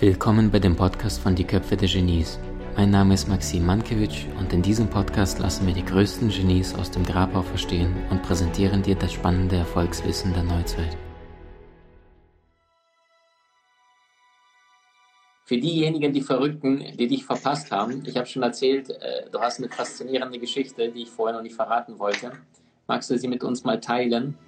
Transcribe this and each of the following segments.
Willkommen bei dem Podcast von Die Köpfe der Genies. Mein Name ist Maxim Mankewitsch und in diesem Podcast lassen wir die größten Genies aus dem Grabau verstehen und präsentieren dir das spannende Erfolgswissen der Neuzeit. Für diejenigen, die Verrückten, die dich verpasst haben, ich habe schon erzählt, äh, du hast eine faszinierende Geschichte, die ich vorher noch nicht verraten wollte. Magst du sie mit uns mal teilen?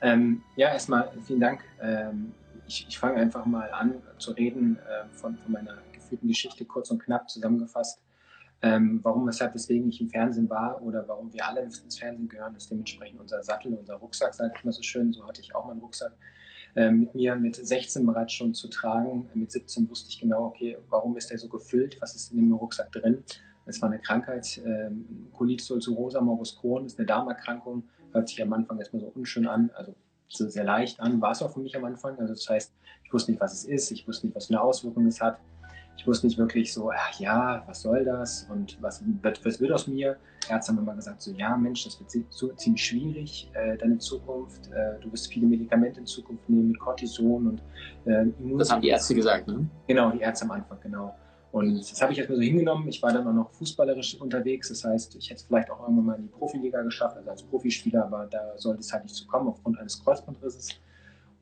Ähm, ja, erstmal vielen Dank. Ähm, ich, ich fange einfach mal an zu reden äh, von, von, meiner gefühlten Geschichte, kurz und knapp zusammengefasst. Ähm, warum, weshalb, weswegen ich im Fernsehen war oder warum wir alle ins Fernsehen gehören, ist dementsprechend unser Sattel, unser Rucksack, sage ich mal so schön. So hatte ich auch meinen Rucksack äh, mit mir mit 16 bereits schon zu tragen. Mit 17 wusste ich genau, okay, warum ist der so gefüllt? Was ist in dem Rucksack drin? Es war eine Krankheit, ähm, Colitis ulcerosa morbus Crohn, ist eine Darmerkrankung, hört sich am Anfang erstmal so unschön an, also so sehr leicht an, war es auch für mich am Anfang. Also das heißt, ich wusste nicht, was es ist, ich wusste nicht, was für eine Auswirkung es hat. Ich wusste nicht wirklich so, ach ja, was soll das und was, was wird aus mir? Ärzte haben immer gesagt, so ja, Mensch, das wird so, ziemlich schwierig, äh, deine Zukunft. Äh, du wirst viele Medikamente in Zukunft nehmen mit Cortison und äh, Das haben die Ärzte gesagt, ne? Genau, die Ärzte am Anfang, genau. Und das habe ich erstmal so hingenommen. Ich war dann auch noch fußballerisch unterwegs. Das heißt, ich hätte es vielleicht auch irgendwann mal in die Profiliga geschafft, also als Profispieler, aber da sollte es halt nicht zu kommen aufgrund eines Kreuzbandrisses.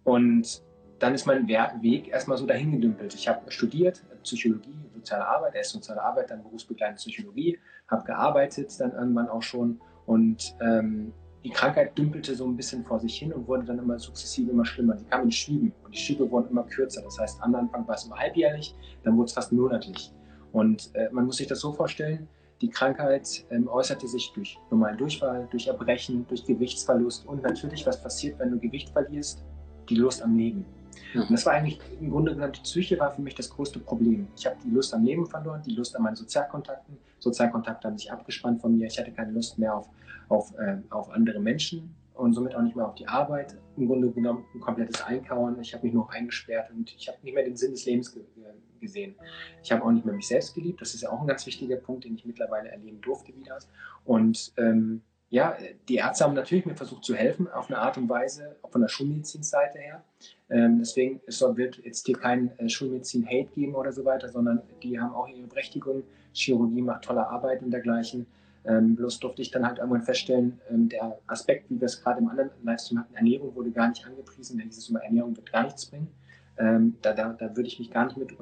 Und dann ist mein Weg erstmal so dahin gedümpelt. Ich habe studiert, Psychologie, soziale Arbeit, erst soziale Arbeit, dann berufsbegleitende Psychologie, habe gearbeitet dann irgendwann auch schon und ähm, die Krankheit dümpelte so ein bisschen vor sich hin und wurde dann immer sukzessive immer schlimmer. Die kam in Schüben und die Schübe wurden immer kürzer. Das heißt, am Anfang war es immer halbjährlich, dann wurde es fast monatlich. Und äh, man muss sich das so vorstellen, die Krankheit ähm, äußerte sich durch normalen Durchfall, durch Erbrechen, durch Gewichtsverlust und natürlich, was passiert, wenn du Gewicht verlierst? Die Lust am Leben. Und das war eigentlich im Grunde genommen, die Psyche war für mich das größte Problem. Ich habe die Lust am Leben verloren, die Lust an meinen Sozialkontakten. Sozialkontakte haben sich abgespannt von mir. Ich hatte keine Lust mehr auf, auf, äh, auf andere Menschen und somit auch nicht mehr auf die Arbeit. Im Grunde genommen ein komplettes Einkauern. Ich habe mich nur eingesperrt und ich habe nicht mehr den Sinn des Lebens ge gesehen. Ich habe auch nicht mehr mich selbst geliebt. Das ist ja auch ein ganz wichtiger Punkt, den ich mittlerweile erleben durfte wieder. Und ähm, ja, die Ärzte haben natürlich mir versucht zu helfen, auf eine Art und Weise, auch von der Schulmedizinseite her. Ähm, deswegen es wird jetzt hier kein äh, Schulmedizin-Hate geben oder so weiter, sondern die haben auch ihre Berechtigung. Chirurgie macht tolle Arbeit und dergleichen. Ähm, bloß durfte ich dann halt irgendwann feststellen, ähm, der Aspekt, wie wir es gerade im anderen Livestream hatten, Ernährung wurde gar nicht angepriesen, denn dieses immer Ernährung wird gar nichts bringen. Ähm, da, da, da würde ich mich gar nicht mit äh,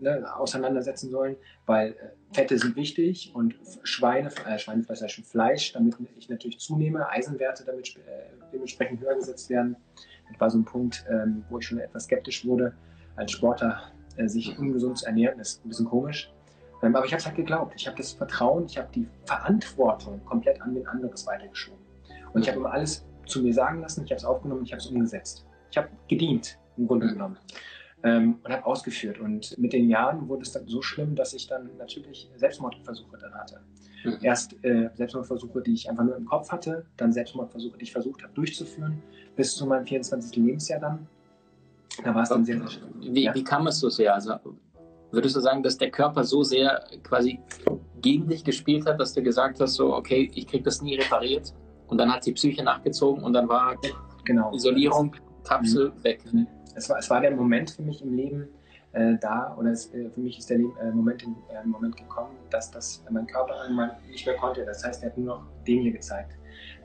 ne, auseinandersetzen sollen, weil äh, Fette sind wichtig und Schweine, äh, Schweinefleisch ist schon Fleisch, damit ich natürlich zunehme, Eisenwerte damit äh, dementsprechend höher gesetzt werden. Das war so ein Punkt, ähm, wo ich schon etwas skeptisch wurde, als Sportler äh, sich ungesund zu ernähren. Das ist ein bisschen komisch. Ähm, aber ich habe es halt geglaubt. Ich habe das Vertrauen, ich habe die Verantwortung komplett an den anderes weitergeschoben. Und ich habe immer alles zu mir sagen lassen, ich habe es aufgenommen, ich habe es umgesetzt. Ich habe gedient, im Grunde genommen ähm, und habe ausgeführt. Und mit den Jahren wurde es dann so schlimm, dass ich dann natürlich Selbstmordversuche dann hatte. Mhm. Erst äh, Selbstmordversuche, die ich einfach nur im Kopf hatte, dann Selbstmordversuche, die ich versucht habe durchzuführen, bis zu meinem 24. Lebensjahr dann. Da war es dann sehr, sehr schlimm. Wie, ja? wie kam es so sehr? Also, würdest du sagen, dass der Körper so sehr quasi gegen dich gespielt hat, dass du gesagt hast, so, okay, ich kriege das nie repariert? Und dann hat die Psyche nachgezogen und dann war genau. Isolierung, Kapsel mhm. weg. Es war, es war der Moment für mich im Leben äh, da, oder es, äh, für mich ist der Leben, äh, Moment, äh, Moment gekommen, dass das mein Körper irgendwann nicht mehr konnte. Das heißt, er hat nur noch den hier gezeigt.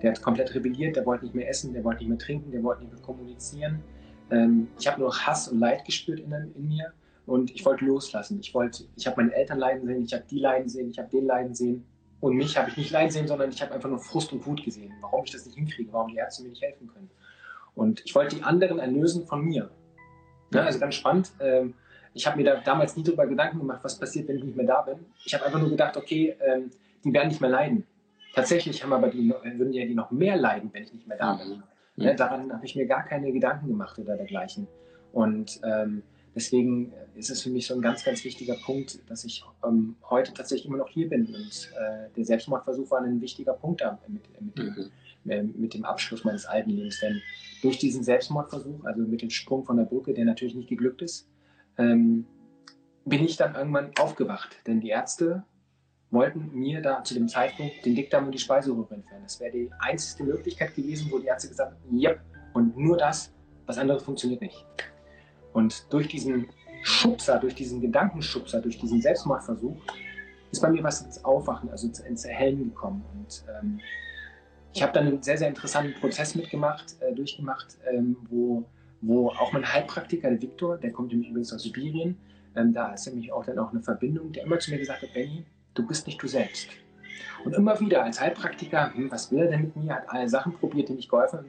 Der hat komplett rebelliert, der wollte nicht mehr essen, der wollte nicht mehr trinken, der wollte nicht mehr kommunizieren. Ähm, ich habe nur Hass und Leid gespürt in, in mir und ich wollte loslassen. Ich wollte, ich habe meine Eltern leiden sehen, ich habe die leiden sehen, ich habe den leiden sehen. Und mich habe ich nicht leiden sehen, sondern ich habe einfach nur Frust und Wut gesehen, warum ich das nicht hinkriege, warum die Ärzte mir nicht helfen können. Und ich wollte die anderen erlösen von mir. Ja, also ganz spannend. Ähm, ich habe mir da damals nie darüber Gedanken gemacht, was passiert, wenn ich nicht mehr da bin. Ich habe einfach nur gedacht, okay, ähm, die werden nicht mehr leiden. Tatsächlich haben aber die, würden ja die noch mehr leiden, wenn ich nicht mehr da bin. Mhm. Ne, daran habe ich mir gar keine Gedanken gemacht oder dergleichen. Und ähm, deswegen ist es für mich so ein ganz, ganz wichtiger Punkt, dass ich ähm, heute tatsächlich immer noch hier bin. Und äh, der Selbstmordversuch war ein wichtiger Punkt da mit, mit, mhm. äh, mit dem Abschluss meines alten Lebens. Denn durch diesen Selbstmordversuch, also mit dem Sprung von der Brücke, der natürlich nicht geglückt ist, ähm, bin ich dann irgendwann aufgewacht. Denn die Ärzte wollten mir da zu dem Zeitpunkt den Dickdarm und die Speiseröhre entfernen. Das wäre die einzige Möglichkeit gewesen, wo die Ärzte gesagt haben, ja, und nur das, was anderes funktioniert nicht. Und durch diesen Schubser, durch diesen Gedankenschubser, durch diesen Selbstmordversuch, ist bei mir was ins Aufwachen, also ins Erhellen gekommen. Und ähm, ich habe dann einen sehr, sehr interessanten Prozess mitgemacht, äh, durchgemacht, ähm, wo, wo auch mein Heilpraktiker, der Viktor, der kommt nämlich übrigens aus Sibirien, ähm, da ist nämlich auch dann auch eine Verbindung, der immer zu mir gesagt hat, Benny, du bist nicht du selbst. Und immer wieder als Heilpraktiker, hm, was will er denn mit mir, hat alle Sachen probiert, die nicht geholfen haben,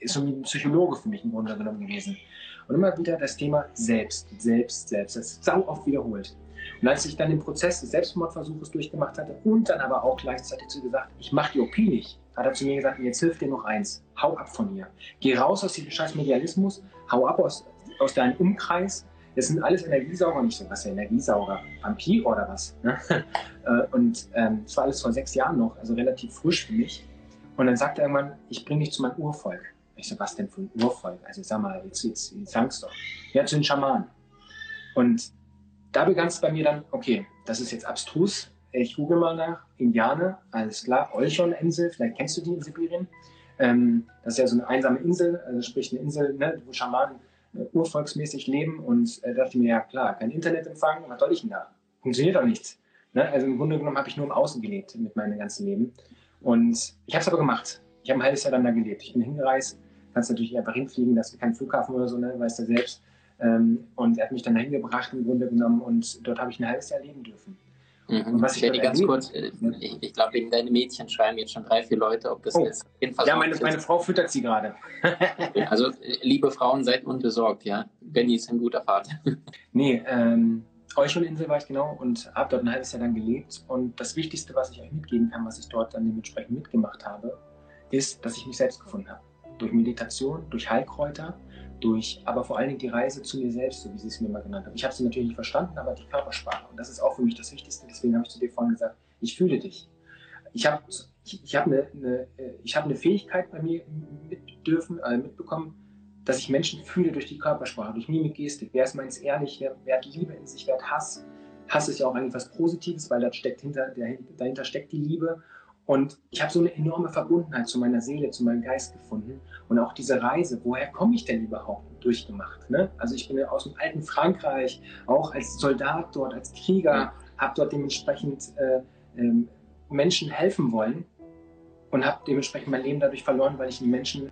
ist so ein Psychologe für mich im Grunde genommen gewesen. Und immer wieder das Thema Selbst, Selbst, Selbst, das ist sau oft wiederholt. Und als ich dann den Prozess des Selbstmordversuches durchgemacht hatte und dann aber auch gleichzeitig zu gesagt, ich mache die OP nicht, hat er zu mir gesagt, jetzt hilft dir noch eins, hau ab von hier. Geh raus aus diesem scheiß Medialismus, hau ab aus, aus deinem Umkreis. Das sind alles Energiesauger, nicht so was der Energiesauger, Vampir oder was. Ne? Äh, und ähm, das war alles vor sechs Jahren noch, also relativ frisch für mich. Und dann sagt er irgendwann, ich bringe dich zu meinem Urvolk. Ich so, was denn für ein Urvolk? Also sag mal, jetzt, jetzt, jetzt sag's doch. Ja, zu den Schamanen. Und da begann es bei mir dann, okay, das ist jetzt abstrus. Ich google mal nach. Indianer, alles klar. Olchon-Insel, vielleicht kennst du die in Sibirien. Ähm, das ist ja so eine einsame Insel, also sprich eine Insel, ne, wo Schamanen äh, urvolksmäßig leben. Und äh, dachte ich mir, ja klar, kein Internetempfang, was soll ich denn da? Funktioniert doch nichts. Ne? Also im Grunde genommen habe ich nur im Außen gelebt mit meinem ganzen Leben. Und ich habe es aber gemacht. Ich habe ein halbes Jahr dann da gelebt. Ich bin hingereist, kannst natürlich einfach hinfliegen, das ist kein Flughafen oder so, ne, weißt du selbst. Ähm, und er hat mich dann dahin gebracht im Grunde genommen und dort habe ich ein halbes Jahr leben dürfen. Mhm. Und was ich Benny, ganz kurz, äh, ich, ich glaube, wegen deinen Mädchen schreiben jetzt schon drei, vier Leute, ob das oh. jetzt jedenfalls. Ja, meine, meine Frau füttert sie gerade. also, äh, liebe Frauen, seid unbesorgt, ja. Benny ist ein guter Vater. nee, ähm, Euchelinsel war ich genau und habe dort ein halbes Jahr dann gelebt. Und das Wichtigste, was ich euch mitgeben kann, was ich dort dann dementsprechend mitgemacht habe, ist, dass ich mich selbst gefunden habe. Durch Meditation, durch Heilkräuter durch, aber vor allen Dingen die Reise zu mir selbst, so wie sie es mir mal genannt haben. Ich habe sie natürlich nicht verstanden, aber die Körpersprache. Und das ist auch für mich das Wichtigste. Deswegen habe ich zu dir vorhin gesagt, ich fühle dich. Ich habe ich, ich hab eine, eine, hab eine Fähigkeit bei mir mit dürfen, äh, mitbekommen, dass ich Menschen fühle durch die Körpersprache, durch Mimik, Gestik. Wer ist meins ehrlich? Wer, wer hat Liebe in sich? Wer hat Hass? Hass ist ja auch eigentlich was Positives, weil da steckt hinter, dahinter steckt die Liebe. Und ich habe so eine enorme Verbundenheit zu meiner Seele, zu meinem Geist gefunden. Und auch diese Reise, woher komme ich denn überhaupt, durchgemacht. Ne? Also ich bin ja aus dem alten Frankreich, auch als Soldat dort, als Krieger, habe dort dementsprechend äh, äh, Menschen helfen wollen und habe dementsprechend mein Leben dadurch verloren, weil ich die Menschen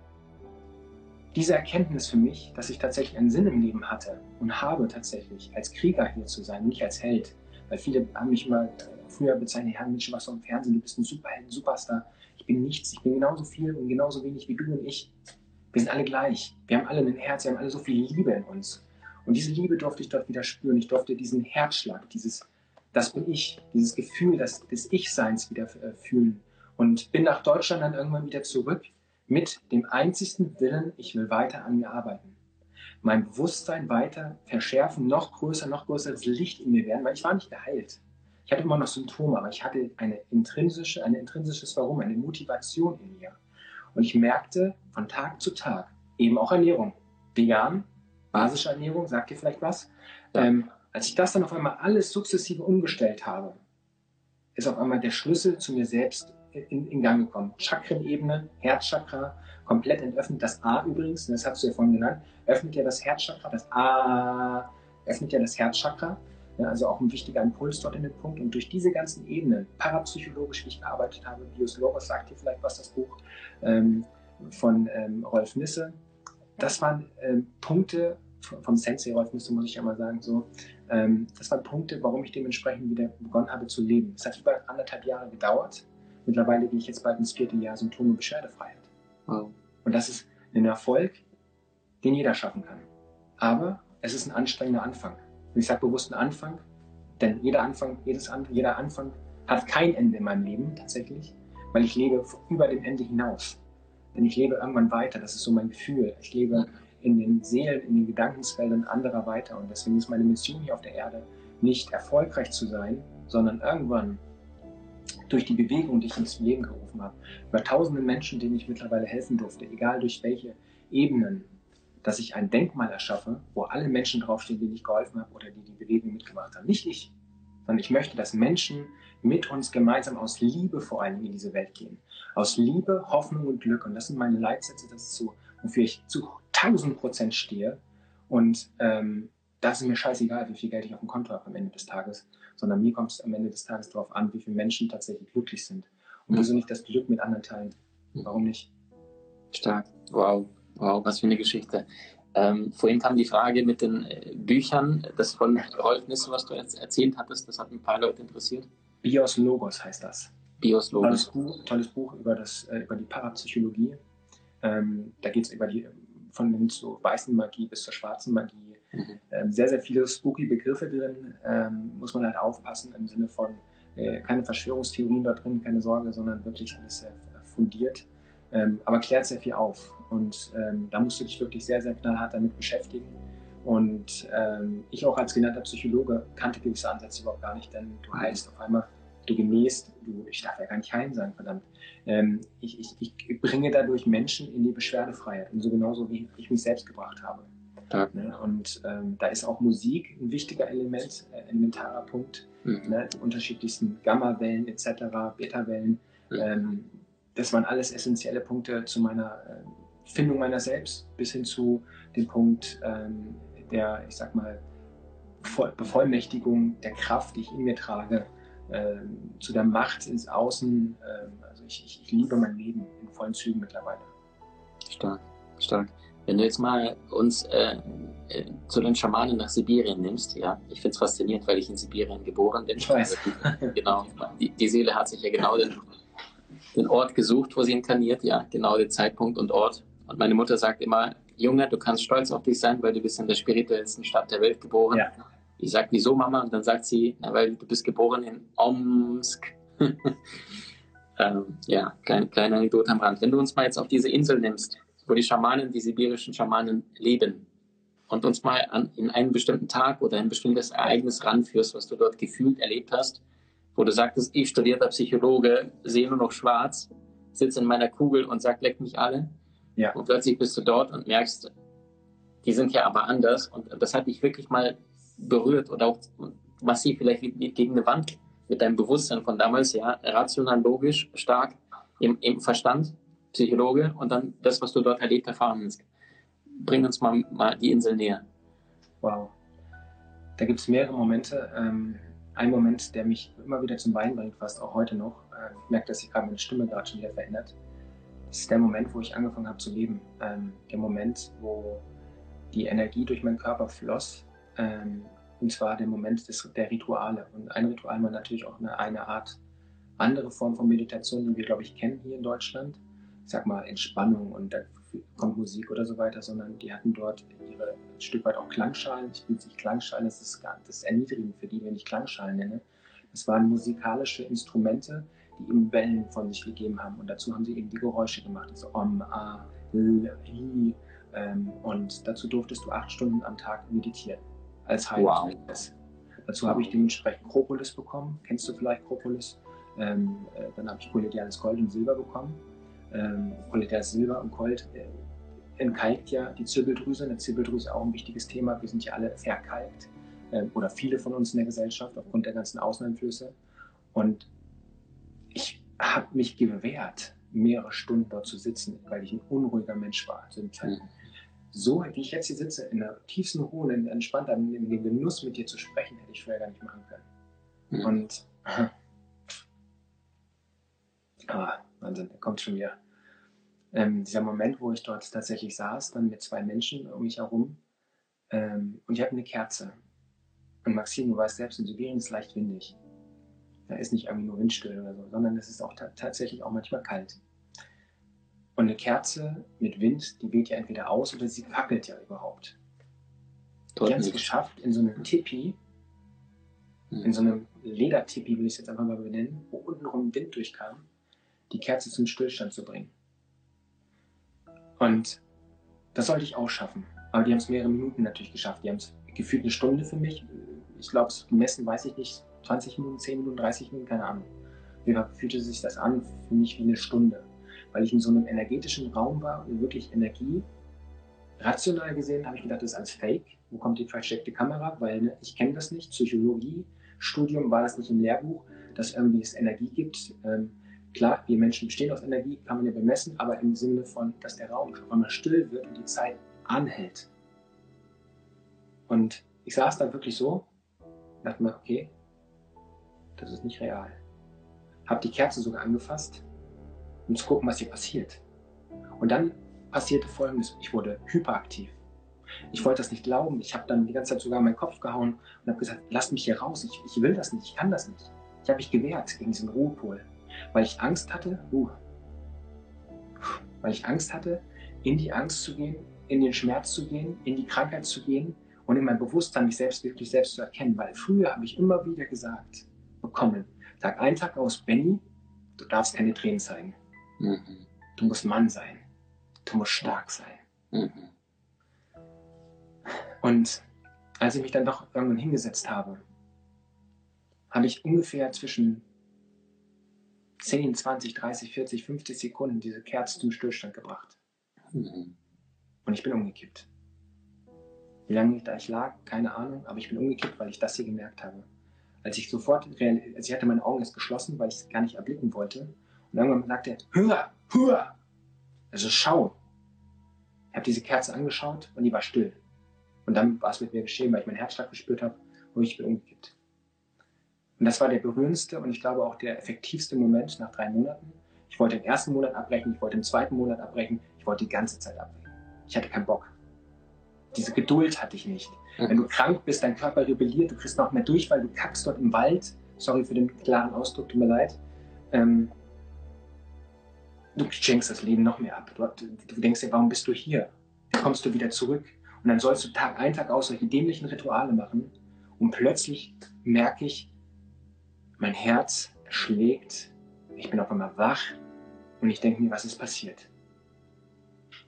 diese Erkenntnis für mich, dass ich tatsächlich einen Sinn im Leben hatte und habe tatsächlich als Krieger hier zu sein, nicht als Held. Weil viele haben mich mal früher bezeichnet, Herr Mensch, was im Fernsehen, du bist ein Superheld, ein Superstar. Ich bin nichts, ich bin genauso viel und genauso wenig wie du und ich. Wir sind alle gleich. Wir haben alle ein Herz, wir haben alle so viel Liebe in uns. Und diese Liebe durfte ich dort wieder spüren. Ich durfte diesen Herzschlag, dieses, das bin ich, dieses Gefühl des, des Ich-Seins wieder äh, fühlen. Und bin nach Deutschland dann irgendwann wieder zurück mit dem einzigsten Willen, ich will weiter an mir arbeiten. Mein Bewusstsein weiter verschärfen, noch größer, noch größeres Licht in mir werden, weil ich war nicht geheilt. Ich hatte immer noch Symptome, aber ich hatte eine intrinsische, ein intrinsisches Warum, eine Motivation in mir. Und ich merkte von Tag zu Tag, eben auch Ernährung, vegan, basische Ernährung, sagt ihr vielleicht was? Ja. Ähm, als ich das dann auf einmal alles sukzessive umgestellt habe, ist auf einmal der Schlüssel zu mir selbst in, in Gang gekommen. Chakrenebene, Herzchakra, komplett entöffnet. Das A übrigens, das hast du ja vorhin genannt, öffnet ja das Herzchakra. Das A öffnet ja das Herzchakra. Ja, also auch ein wichtiger Impuls dort in den Punkt. Und durch diese ganzen Ebenen, parapsychologisch, wie ich gearbeitet habe, Bios Logos sagt dir vielleicht was, das Buch ähm, von ähm, Rolf Nisse, das waren ähm, Punkte vom Sensei Rolf Nisse, muss ich ja mal sagen, so, ähm, das waren Punkte, warum ich dementsprechend wieder begonnen habe zu leben. Es hat über anderthalb Jahre gedauert. Mittlerweile gehe ich jetzt bald ins vierte Jahr Symptome Beschwerdefreiheit. Wow. Und das ist ein Erfolg, den jeder schaffen kann. Aber es ist ein anstrengender Anfang. Und ich sage bewusst einen Anfang, denn jeder Anfang, jedes, jeder Anfang hat kein Ende in meinem Leben tatsächlich, weil ich lebe über dem Ende hinaus. Denn ich lebe irgendwann weiter, das ist so mein Gefühl. Ich lebe in den Seelen, in den Gedankensfeldern anderer weiter. Und deswegen ist meine Mission hier auf der Erde nicht erfolgreich zu sein, sondern irgendwann durch die Bewegung, die ich ins Leben gerufen habe, über tausende Menschen, denen ich mittlerweile helfen durfte, egal durch welche Ebenen, dass ich ein Denkmal erschaffe, wo alle Menschen draufstehen, denen ich geholfen habe oder die die Bewegung mitgemacht haben. Nicht ich, sondern ich möchte, dass Menschen mit uns gemeinsam aus Liebe vor allem in diese Welt gehen. Aus Liebe, Hoffnung und Glück. Und das sind meine Leitsätze, das ist so, wofür ich zu 1000 Prozent stehe. Und ähm, das ist mir scheißegal, wie viel Geld ich auf dem Konto habe am Ende des Tages, sondern mir kommt es am Ende des Tages darauf an, wie viele Menschen tatsächlich glücklich sind. Und wieso nicht das Glück mit anderen teilen? Warum nicht? Stark. Wow. Wow, was für eine Geschichte. Ähm, vorhin kam die Frage mit den äh, Büchern, das von Rolf Nisse, was du jetzt erzählt hattest, das hat ein paar Leute interessiert. Bios Logos heißt das. Bios Logos. Tolles Buch, tolles Buch über, das, äh, über die Parapsychologie. Ähm, da geht es über die von hin zur weißen Magie bis zur schwarzen Magie. Mhm. Ähm, sehr, sehr viele spooky Begriffe drin. Ähm, muss man halt aufpassen im Sinne von äh, keine Verschwörungstheorien da drin, keine Sorge, sondern wirklich alles sehr fundiert. Ähm, aber klärt sehr viel auf. Und ähm, da musst du dich wirklich sehr, sehr knallhart damit beschäftigen. Und ähm, ich auch als genannter Psychologe kannte gewisse Ansätze überhaupt gar nicht, denn du heilst auf einmal, du genähst, du, ich darf ja gar nicht heilen sagen, verdammt. Ähm, ich, ich, ich, bringe dadurch Menschen in die Beschwerdefreiheit und so genauso wie ich mich selbst gebracht habe. Ja. Ne? Und ähm, da ist auch Musik ein wichtiger Element, äh, elementarer Punkt. Mhm. Ne? Die unterschiedlichsten Gamma-Wellen etc., Beta-Wellen. Mhm. Ähm, das waren alles essentielle Punkte zu meiner äh, Findung meiner selbst, bis hin zu dem Punkt ähm, der, ich sag mal, Bevollmächtigung der Kraft, die ich in mir trage, ähm, zu der Macht ins Außen. Ähm, also ich, ich, ich, liebe mein Leben in vollen Zügen mittlerweile. Stark, stark. Wenn du jetzt mal uns äh, äh, zu den Schamanen nach Sibirien nimmst, ja, ich finde es faszinierend, weil ich in Sibirien geboren bin. Ich weiß. Also, genau, die, die, Seele hat sich ja genau den, den Ort gesucht, wo sie inkarniert, ja, genau den Zeitpunkt und Ort. Und meine Mutter sagt immer, Junge, du kannst stolz auf dich sein, weil du bist in der spirituellsten Stadt der Welt geboren. Ja. Ich sage, wieso Mama? Und dann sagt sie, na, weil du bist geboren in Omsk. ähm, ja, kleine, kleine Anekdote am Rand. Wenn du uns mal jetzt auf diese Insel nimmst, wo die Schamanen, die sibirischen Schamanen leben und uns mal an, in einen bestimmten Tag oder ein bestimmtes Ereignis ranführst, was du dort gefühlt erlebt hast, wo du sagtest, ich studierter Psychologe, sehe nur noch schwarz, sitze in meiner Kugel und sag, leck mich alle. Ja. Und plötzlich bist du dort und merkst, die sind ja aber anders. Und das hat dich wirklich mal berührt oder auch massiv vielleicht gegen eine Wand mit deinem Bewusstsein von damals, ja, rational, logisch, stark, im, im Verstand, Psychologe und dann das, was du dort erlebt, erfahren hast. Bring uns mal, mal die Insel näher. Wow. Da gibt es mehrere Momente. Ähm, ein Moment, der mich immer wieder zum Weinen bringt, fast auch heute noch. Äh, ich merke, dass sich gerade meine Stimme gerade schon wieder verändert. Das ist der Moment, wo ich angefangen habe zu leben. Ähm, der Moment, wo die Energie durch meinen Körper floss. Ähm, und zwar der Moment des, der Rituale. Und ein Ritual war natürlich auch eine, eine Art andere Form von Meditation, die wir, glaube ich, kennen hier in Deutschland. Ich sag mal Entspannung und da kommt Musik oder so weiter, sondern die hatten dort ihre ein Stück weit auch Klangschalen. Ich will nicht Klangschalen, das ist, das ist erniedrigend für die, wenn ich Klangschalen nenne. Das waren musikalische Instrumente, die eben Wellen von sich gegeben haben. Und dazu haben sie eben die Geräusche gemacht, also Om, A, L, I. Ähm, und dazu durftest du acht Stunden am Tag meditieren als Heilung. Wow. Dazu habe ich dementsprechend Propolis bekommen. Kennst du vielleicht Propolis? Ähm, äh, dann habe ich kollegiales Gold und Silber bekommen. Ähm, kollegiales Silber und Gold äh, entkalkt ja die Zirbeldrüse. Eine Zirbeldrüse ist auch ein wichtiges Thema. Wir sind ja alle verkalkt äh, oder viele von uns in der Gesellschaft aufgrund der ganzen Außeneinflüsse. Und ich habe mich gewehrt, mehrere Stunden dort zu sitzen, weil ich ein unruhiger Mensch war zu dem Zeitpunkt. So, wie ich jetzt hier sitze, in der tiefsten Ruhe, in entspannter, in dem Genuss mit dir zu sprechen, hätte ich vorher gar nicht machen können. Mhm. Und ah, Wahnsinn, der kommt schon wieder. Ähm, dieser Moment, wo ich dort tatsächlich saß, dann mit zwei Menschen um mich herum ähm, und ich habe eine Kerze. Und Maxim, du weißt selbst, in Sibirien ist es leicht windig. Da ist nicht irgendwie nur Windstill oder so, sondern es ist auch tatsächlich auch manchmal kalt. Und eine Kerze mit Wind, die weht ja entweder aus oder sie fackelt ja überhaupt. Die haben es geschafft, in so einem Tipi, hm. in so einem Ledertipi, will ich es jetzt einfach mal benennen, wo untenrum Wind durchkam, die Kerze zum Stillstand zu bringen. Und das sollte ich auch schaffen. Aber die haben es mehrere Minuten natürlich geschafft. Die haben es gefühlt eine Stunde für mich. Ich glaube, es gemessen weiß ich nicht, 20 Minuten, 10 Minuten, 30 Minuten, keine Ahnung. Wie fühlte sich das an für mich wie eine Stunde weil ich in so einem energetischen Raum war und wirklich Energie. Rational gesehen habe ich gedacht, das ist als Fake. Wo kommt die versteckte Kamera? Weil ne, ich kenne das nicht. Psychologie, Studium war das nicht im Lehrbuch, dass irgendwie es Energie gibt. Ähm, klar, wir Menschen bestehen aus Energie, kann man ja bemessen, aber im Sinne von, dass der Raum auf einmal still wird und die Zeit anhält. Und ich saß dann wirklich so, dachte mir, okay, das ist nicht real. Hab die Kerze sogar angefasst, um zu gucken, was hier passiert. Und dann passierte Folgendes. Ich wurde hyperaktiv. Ich wollte das nicht glauben. Ich habe dann die ganze Zeit sogar meinen Kopf gehauen und habe gesagt, lass mich hier raus. Ich, ich will das nicht. Ich kann das nicht. Ich habe mich gewehrt gegen diesen Ruhepol, weil ich Angst hatte, uh, weil ich Angst hatte, in die Angst zu gehen, in den Schmerz zu gehen, in die Krankheit zu gehen und in mein Bewusstsein mich selbst wirklich selbst zu erkennen. Weil früher habe ich immer wieder gesagt, bekommen, Tag ein, Tag aus, Benny, du darfst keine Tränen zeigen. Mhm. Du musst Mann sein. Du musst stark sein. Mhm. Und als ich mich dann doch irgendwann hingesetzt habe, habe ich ungefähr zwischen 10, 20, 30, 40, 50 Sekunden diese Kerze zum Stillstand gebracht. Mhm. Und ich bin umgekippt. Wie lange ich da ich lag, keine Ahnung, aber ich bin umgekippt, weil ich das hier gemerkt habe. Als ich sofort, also ich hatte meine Augen jetzt geschlossen, weil ich es gar nicht erblicken wollte. Und irgendwann sagte er, hör, hör! Also schau. Ich habe diese Kerze angeschaut und die war still. Und dann war es mit mir geschehen, weil ich meinen Herzschlag gespürt habe und ich bin umgekippt. Und das war der berührendste und ich glaube auch der effektivste Moment nach drei Monaten. Ich wollte den ersten Monat abbrechen, ich wollte den zweiten Monat abbrechen, ich wollte die ganze Zeit abbrechen. Ich hatte keinen Bock. Diese Geduld hatte ich nicht. Wenn du krank bist, dein Körper rebelliert, du kriegst noch mehr durch, weil du kackst dort im Wald. Sorry für den klaren Ausdruck, tut mir leid. Ähm, du schenkst das Leben noch mehr ab. Du, du denkst dir, warum bist du hier? Wie kommst du wieder zurück? Und dann sollst du Tag ein, Tag aus solche dämlichen Rituale machen. Und plötzlich merke ich, mein Herz schlägt, ich bin auf einmal wach und ich denke mir, was ist passiert?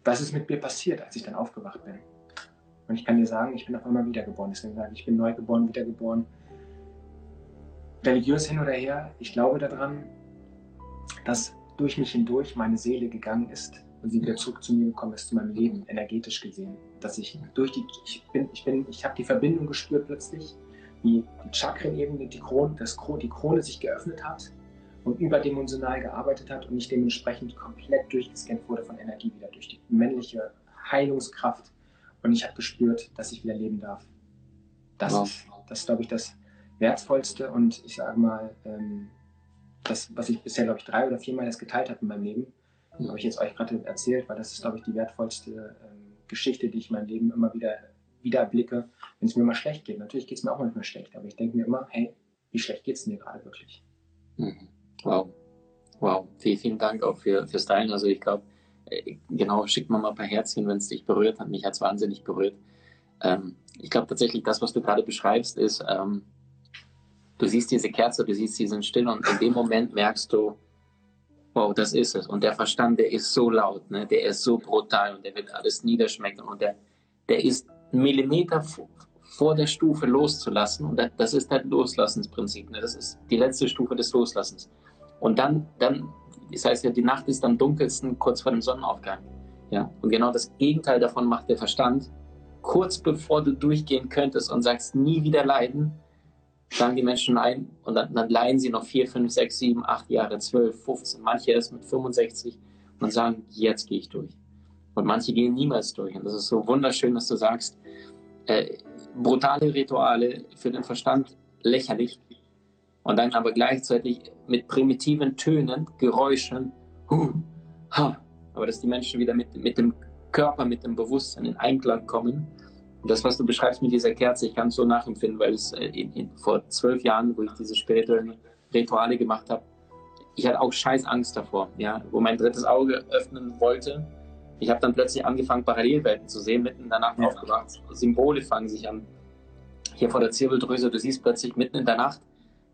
Was ist mit mir passiert, als ich dann aufgewacht bin? Und ich kann dir sagen, ich bin auf einmal wiedergeboren. Deswegen sage ich, ich bin neu geboren, wiedergeboren. Religiös hin oder her, ich glaube daran, dass durch mich hindurch meine Seele gegangen ist und sie wieder zurück zu mir gekommen ist, zu meinem Leben, energetisch gesehen. Dass ich durch die, ich bin, ich bin, ich habe die Verbindung gespürt plötzlich wie die Chakrenebene, die Krone, das, die Krone sich geöffnet hat und überdimensional gearbeitet hat und ich dementsprechend komplett durchgescannt wurde von Energie wieder durch die männliche Heilungskraft und ich habe gespürt, dass ich wieder leben darf. Das wow. ist, das glaube ich, das Wertvollste und ich sage mal, ähm, das, was ich bisher, glaube ich, drei oder viermal das geteilt habe in meinem Leben, mhm. habe ich jetzt euch gerade erzählt, weil das ist, glaube ich, die wertvollste ähm, Geschichte, die ich in meinem Leben immer wieder wieder blicke, wenn es mir mal schlecht geht. Natürlich geht es mir auch manchmal schlecht, aber ich denke mir immer, hey, wie schlecht geht es dir gerade wirklich? Mhm. Wow. Wow. Vielen, vielen Dank auch für, fürs Teilen. Also ich glaube, genau, schickt mal ein paar Herzchen, wenn es dich berührt hat. Mich hat es wahnsinnig berührt. Ähm, ich glaube tatsächlich, das, was du gerade beschreibst, ist, ähm, du siehst diese Kerze, du siehst diesen Still und in dem Moment merkst du, wow, das ist es. Und der Verstand, der ist so laut, ne? der ist so brutal und der wird alles niederschmecken und der, der ist Millimeter vor der Stufe loszulassen. Und das ist das Loslassенsprinzip. Ne? Das ist die letzte Stufe des Loslassens. Und dann, dann, das heißt ja, die Nacht ist am dunkelsten kurz vor dem Sonnenaufgang. Ja? Und genau das Gegenteil davon macht der Verstand. Kurz bevor du durchgehen könntest und sagst, nie wieder leiden, sagen die Menschen ein und dann, dann leiden sie noch vier, fünf, sechs, sieben, acht Jahre, zwölf, 15, manche erst mit 65 und sagen, jetzt gehe ich durch. Und manche gehen niemals durch. Und das ist so wunderschön, dass du sagst, äh, brutale Rituale für den Verstand lächerlich und dann aber gleichzeitig mit primitiven Tönen, Geräuschen, huh, ha, aber dass die Menschen wieder mit, mit dem Körper, mit dem Bewusstsein in Einklang kommen. Und das, was du beschreibst mit dieser Kerze, ich kann es so nachempfinden, weil es äh, in, in, vor zwölf Jahren, wo ich diese spirituellen Rituale gemacht habe, ich hatte auch scheiß Angst davor, ja, wo mein drittes Auge öffnen wollte ich habe dann plötzlich angefangen, Parallelwelten zu sehen, mitten in der Nacht ja. aufgewacht. Symbole fangen sich an. Hier vor der Zirbeldrüse, du siehst plötzlich mitten in der Nacht,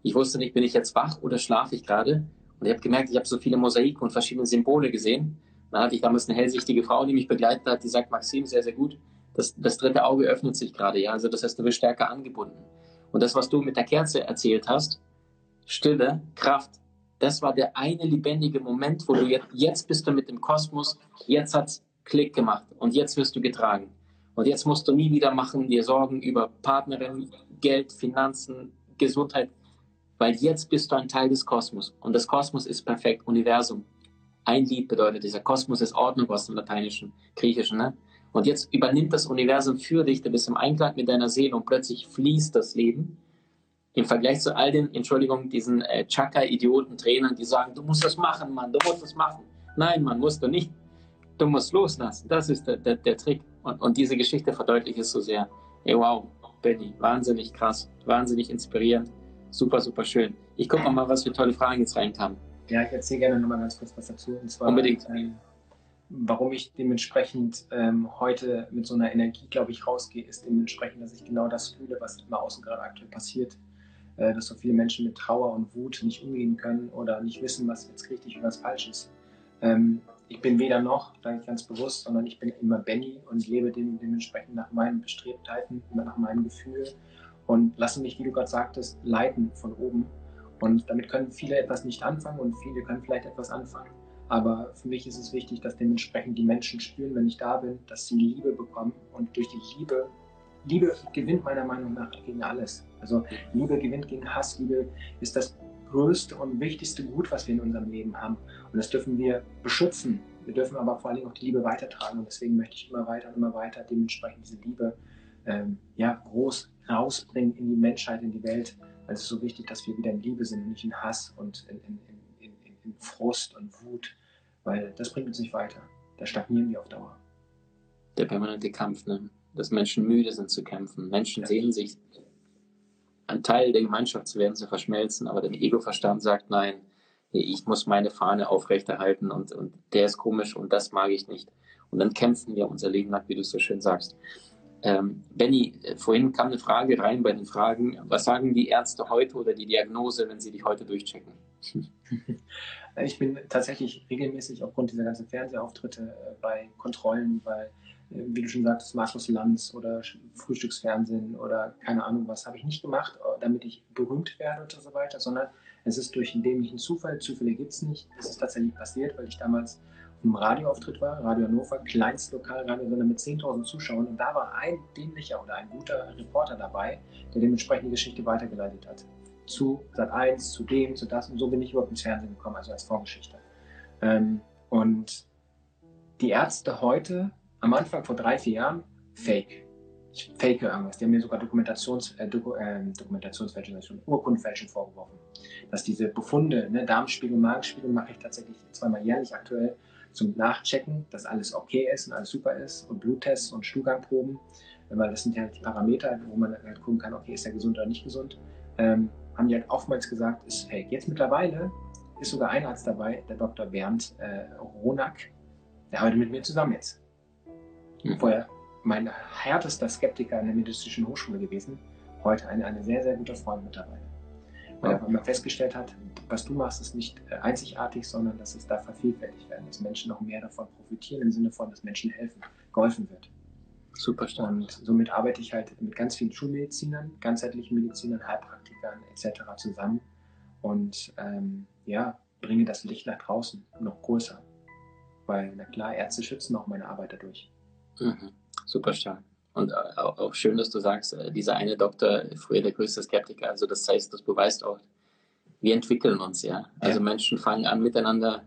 ich wusste nicht, bin ich jetzt wach oder schlafe ich gerade? Und ich habe gemerkt, ich habe so viele Mosaiken und verschiedene Symbole gesehen. Dann hatte ich damals eine hellsichtige Frau, die mich begleitet hat, die sagt, Maxim, sehr, sehr gut, das, das dritte Auge öffnet sich gerade, ja. Also das heißt, du wirst stärker angebunden. Und das, was du mit der Kerze erzählt hast, Stille, Kraft, das war der eine lebendige Moment, wo du jetzt, jetzt bist du mit dem Kosmos, jetzt hat's Klick gemacht und jetzt wirst du getragen. Und jetzt musst du nie wieder machen, dir Sorgen über Partnerin, Geld, Finanzen, Gesundheit, weil jetzt bist du ein Teil des Kosmos und das Kosmos ist perfekt, Universum. Ein Lied bedeutet dieser Kosmos ist Ordnung aus dem Lateinischen, Griechischen, ne? Und jetzt übernimmt das Universum für dich, du bist im Einklang mit deiner Seele und plötzlich fließt das Leben. Im Vergleich zu all den, Entschuldigung, diesen äh, Chaka-Idioten, Trainern, die sagen, du musst das machen, Mann, du musst das machen. Nein, man musst du nicht. Du musst loslassen. Das ist der, der, der Trick. Und, und diese Geschichte verdeutlicht es so sehr. Ey, wow, Benny, wahnsinnig krass, wahnsinnig inspirierend, super, super schön. Ich gucke mal, was für tolle Fragen jetzt reinkamen. Ja, ich erzähle gerne nochmal ganz kurz was dazu. Und zwar, Unbedingt. Ähm, warum ich dementsprechend ähm, heute mit so einer Energie, glaube ich, rausgehe, ist dementsprechend, dass ich genau das fühle, was immer außen gerade aktuell passiert. Äh, dass so viele Menschen mit Trauer und Wut nicht umgehen können oder nicht wissen, was jetzt richtig und was falsch ist. Ähm, ich bin weder noch, sage ich ganz bewusst, sondern ich bin immer Benny und lebe dem, dementsprechend nach meinen Bestrebtheiten, nach meinem Gefühl und lasse mich, wie du gerade sagtest, leiten von oben. Und damit können viele etwas nicht anfangen und viele können vielleicht etwas anfangen. Aber für mich ist es wichtig, dass dementsprechend die Menschen spüren, wenn ich da bin, dass sie Liebe bekommen. Und durch die Liebe, Liebe gewinnt meiner Meinung nach gegen alles. Also Liebe gewinnt gegen Hass. Liebe ist das größte und wichtigste Gut, was wir in unserem Leben haben. Und das dürfen wir beschützen. Wir dürfen aber vor allen Dingen auch die Liebe weitertragen. Und deswegen möchte ich immer weiter und immer weiter dementsprechend diese Liebe ähm, ja, groß rausbringen in die Menschheit, in die Welt. Weil es ist so wichtig, dass wir wieder in Liebe sind und nicht in Hass und in, in, in, in Frust und Wut. Weil das bringt uns nicht weiter. Da stagnieren wir auf Dauer. Der permanente Kampf, ne? dass Menschen müde sind zu kämpfen. Menschen ja. sehen sich ein Teil der Gemeinschaft zu werden, zu verschmelzen, aber der Ego-Verstand sagt, nein, ich muss meine Fahne aufrechterhalten und, und der ist komisch und das mag ich nicht. Und dann kämpfen wir unser Leben lang, wie du so schön sagst. Ähm, Benny, äh, vorhin kam eine Frage rein bei den Fragen, was sagen die Ärzte heute oder die Diagnose, wenn sie dich heute durchchecken? Ich bin tatsächlich regelmäßig aufgrund dieser ganzen Fernsehauftritte äh, bei Kontrollen, bei wie du schon sagtest, Markus Lanz oder Frühstücksfernsehen oder keine Ahnung was, habe ich nicht gemacht, äh, damit ich berühmt werde und so weiter, sondern es ist durch einen dämlichen Zufall, Zufälle gibt es nicht, es ist tatsächlich passiert, weil ich damals einem Radioauftritt war, Radio Hannover, kleinst Lokalradiosender mit 10.000 Zuschauern und da war ein dämlicher oder ein guter Reporter dabei, der dementsprechend die Geschichte weitergeleitet hat. Zu Sat 1, zu dem, zu das und so bin ich überhaupt ins Fernsehen gekommen, also als Vorgeschichte. Ähm, und die Ärzte heute am Anfang vor drei, vier Jahren Fake. Ich fake irgendwas. Die haben mir sogar Dokumentations, äh, Doku, äh, Dokumentationsfälschung, Urkundenfälschung vorgeworfen. Dass diese Befunde, ne, Darmspiegel, Magenspiegel, mache ich tatsächlich zweimal jährlich aktuell zum Nachchecken, dass alles okay ist und alles super ist und Bluttests und Stuhlgangproben, weil das sind ja die Parameter, wo man halt gucken kann, okay, ist er gesund oder nicht gesund, ähm, haben die halt oftmals gesagt, ist fake. Jetzt mittlerweile ist sogar ein Arzt dabei, der Dr. Bernd äh, Ronak, der arbeitet mit mir zusammen jetzt. Mhm. Vorher mein härtester Skeptiker an der medizinischen Hochschule gewesen, heute eine, eine sehr, sehr gute Freund mittlerweile. Weil er mal festgestellt hat, was du machst, ist nicht äh, einzigartig, sondern dass es da vervielfältigt werden, dass Menschen noch mehr davon profitieren, im Sinne von, dass Menschen helfen, geholfen wird. Super stark. Und somit arbeite ich halt mit ganz vielen Schulmedizinern, ganzheitlichen Medizinern, Heilpraktikern etc. zusammen und ähm, ja, bringe das Licht nach draußen noch größer. Weil, na klar, Ärzte schützen auch meine Arbeit dadurch. Mhm. Super stark. Und äh, auch, schön, dass du sagst, äh, dieser eine Doktor, früher der größte Skeptiker, also das heißt, das beweist auch, wir entwickeln uns, ja. Also ja. Menschen fangen an miteinander.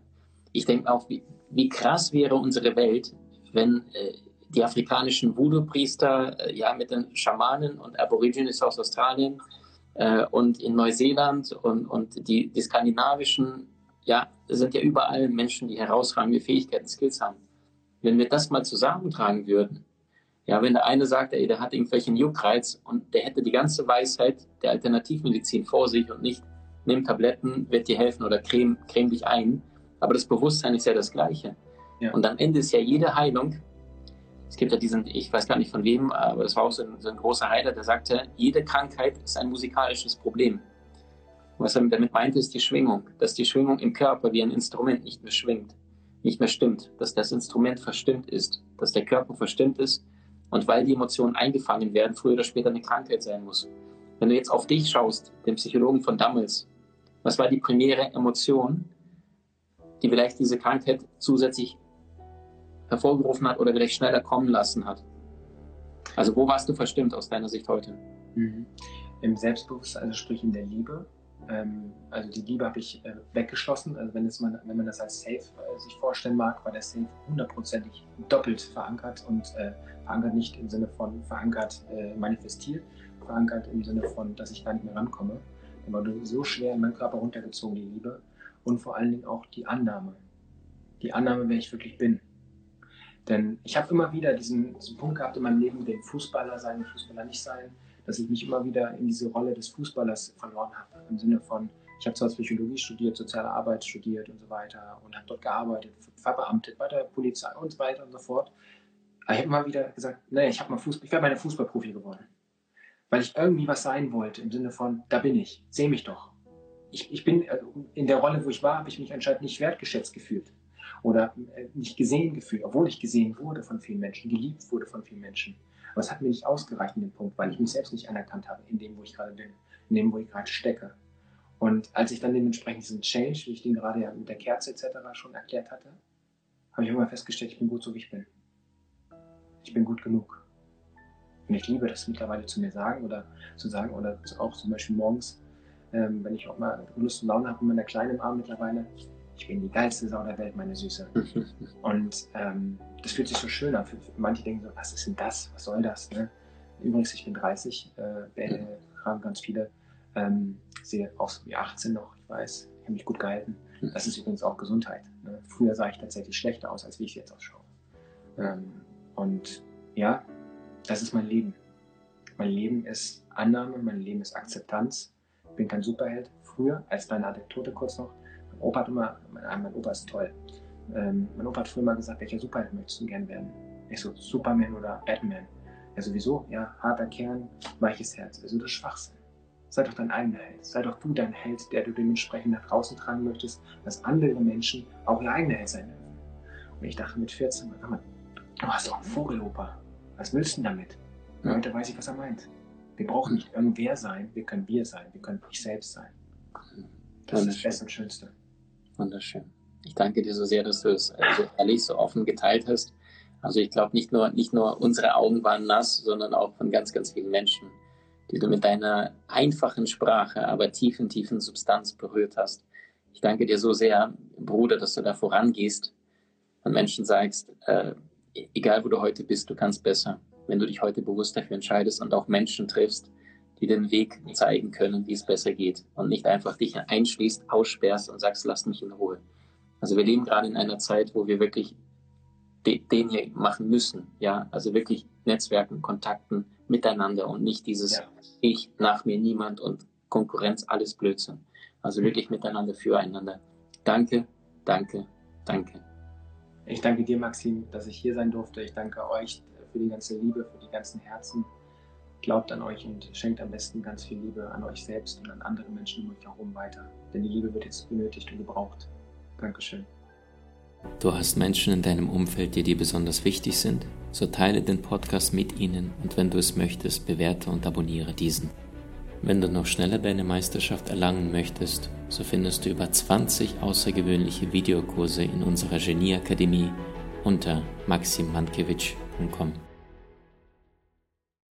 Ich denke auch, wie, wie, krass wäre unsere Welt, wenn äh, die afrikanischen Voodoo-Priester äh, ja mit den Schamanen und Aborigines aus Australien äh, und in Neuseeland und, und die, die skandinavischen, ja, sind ja überall Menschen, die herausragende Fähigkeiten, Skills haben wenn wir das mal zusammentragen würden, ja, wenn der eine sagt, ey, der hat irgendwelchen Juckreiz und der hätte die ganze Weisheit der Alternativmedizin vor sich und nicht, nimm Tabletten, wird dir helfen oder creme, creme dich ein. Aber das Bewusstsein ist ja das Gleiche. Ja. Und am Ende ist ja jede Heilung, es gibt ja diesen, ich weiß gar nicht von wem, aber das war auch so ein, so ein großer Heiler, der sagte, jede Krankheit ist ein musikalisches Problem. Und was er damit meinte, ist die Schwingung, dass die Schwingung im Körper wie ein Instrument nicht mehr schwingt nicht mehr stimmt, dass das Instrument verstimmt ist, dass der Körper verstimmt ist und weil die Emotionen eingefangen werden, früher oder später eine Krankheit sein muss. Wenn du jetzt auf dich schaust, den Psychologen von damals, was war die primäre Emotion, die vielleicht diese Krankheit zusätzlich hervorgerufen hat oder vielleicht schneller kommen lassen hat? Also wo warst du verstimmt aus deiner Sicht heute? Mhm. Im Selbstbewusstsein, also sprich in der Liebe, Ähm, also die Liebe habe ich äh, weggeschlossen. Also wenn, man, wenn man das als Safe äh, sich vorstellen mag, war der Safe hundertprozentig doppelt verankert und äh, verankert nicht im Sinne von verankert äh, manifestiert, verankert im Sinne von, dass ich gar nicht mehr rankomme. Dann war so schwer in meinen Körper runtergezogen, die Liebe. Und vor allen Dingen auch die Annahme. Die Annahme, wer ich wirklich bin. Denn ich habe immer wieder diesen, diesen, Punkt gehabt in meinem Leben, den Fußballer sein, Fußballer nicht sein, dass ich mich immer wieder in diese Rolle des Fußballers verloren habe. Im Sinne von, ich habe zwar Psychologie studiert, soziale Arbeit studiert und so weiter und habe dort gearbeitet, verbeamtet bei der Polizei und so weiter und so fort. Aber ich habe immer wieder gesagt, nee, ich Fußball, ich wäre meine Fußballprofi geworden. Weil ich irgendwie was sein wollte, im Sinne von, da bin ich, seh mich doch. Ich, ich bin, also in der Rolle, wo ich war, habe ich mich anscheinend nicht wertgeschätzt gefühlt oder äh, nicht gesehen gefühlt, obwohl ich gesehen wurde von vielen Menschen, geliebt wurde von vielen Menschen. Aber es hat mir nicht ausgereicht in dem Punkt, weil ich mich selbst nicht anerkannt habe, in dem, wo ich gerade bin, in dem, wo ich gerade stecke. Und als ich dann dementsprechend diesen Change, wie ich den gerade ja mit der Kerze etc. schon erklärt hatte, habe ich immer festgestellt, ich bin gut so, wie ich bin. Ich bin gut genug. Und ich liebe das mittlerweile zu mir sagen oder zu sagen oder auch zum Beispiel morgens, ähm, wenn ich auch mal Lust und Laune habe, mit meiner Kleinen im Arm mittlerweile, ich bin die geilste Sau der Welt, meine Süße. und ähm, das fühlt sich so schön an. Manche denken so, was ist denn das? Was soll das? Ne? Übrigens, ich bin 30, äh, haben ganz viele, ähm, sehe aus wie 18 noch, ich weiß, ich habe mich gut gehalten. Das ist übrigens auch Gesundheit. Ne? Früher sah ich tatsächlich schlechter aus, als wie ich jetzt ausschaue. Ähm, und ja, das ist mein Leben. Mein Leben ist Annahme, mein Leben ist Akzeptanz. Ich bin kein Superheld. Früher, als deine Anekdote kurz noch, Opa hat immer, mein, mein Opa ist toll. Ähm, mein Opa hat früher mal gesagt, welcher Superheld möchtest du gern werden? Ich so, Superman oder Batman? Ja, sowieso, ja, harter Kern, weiches Herz. Also das ist Schwachsinn. Sei doch dein eigener Held. Sei doch du dein Held, der du dementsprechend nach draußen tragen möchtest, dass andere Menschen auch ihr eigener Held sein dürfen. Und ich dachte mit 14, mal, du hast doch einen Vogelopa. Was willst du denn damit? Und heute weiß ich, was er meint. Wir brauchen nicht irgendwer sein, wir können wir sein, wir können ich selbst sein. Das ist das Beste und Schönste. Wunderschön. Ich danke dir so sehr, dass du es so also ehrlich, so offen geteilt hast. Also ich glaube, nicht nur, nicht nur unsere Augen waren nass, sondern auch von ganz, ganz vielen Menschen, die du mit deiner einfachen Sprache, aber tiefen, tiefen Substanz berührt hast. Ich danke dir so sehr, Bruder, dass du da vorangehst und Menschen sagst, äh, egal wo du heute bist, du kannst besser, wenn du dich heute bewusst dafür entscheidest und auch Menschen triffst, die den Weg zeigen können, wie es besser geht und nicht einfach dich einschließt, aussperrst und sagst, lass mich in Ruhe. Also wir leben gerade in einer Zeit, wo wir wirklich den hier machen müssen, ja, also wirklich Netzwerken, Kontakten miteinander und nicht dieses ja. Ich, nach mir niemand und Konkurrenz, alles Blödsinn. Also wirklich miteinander, füreinander. Danke, danke, danke. Ich danke dir, Maxim, dass ich hier sein durfte. Ich danke euch für die ganze Liebe, für die ganzen Herzen Glaubt an euch und schenkt am besten ganz viel Liebe an euch selbst und an andere Menschen um euch herum weiter. Denn die Liebe wird jetzt benötigt und gebraucht. Dankeschön. Du hast Menschen in deinem Umfeld, die dir besonders wichtig sind? So teile den Podcast mit ihnen und wenn du es möchtest, bewerte und abonniere diesen. Wenn du noch schneller deine Meisterschaft erlangen möchtest, so findest du über 20 außergewöhnliche Videokurse in unserer Genieakademie unter maximmankiewicz.com.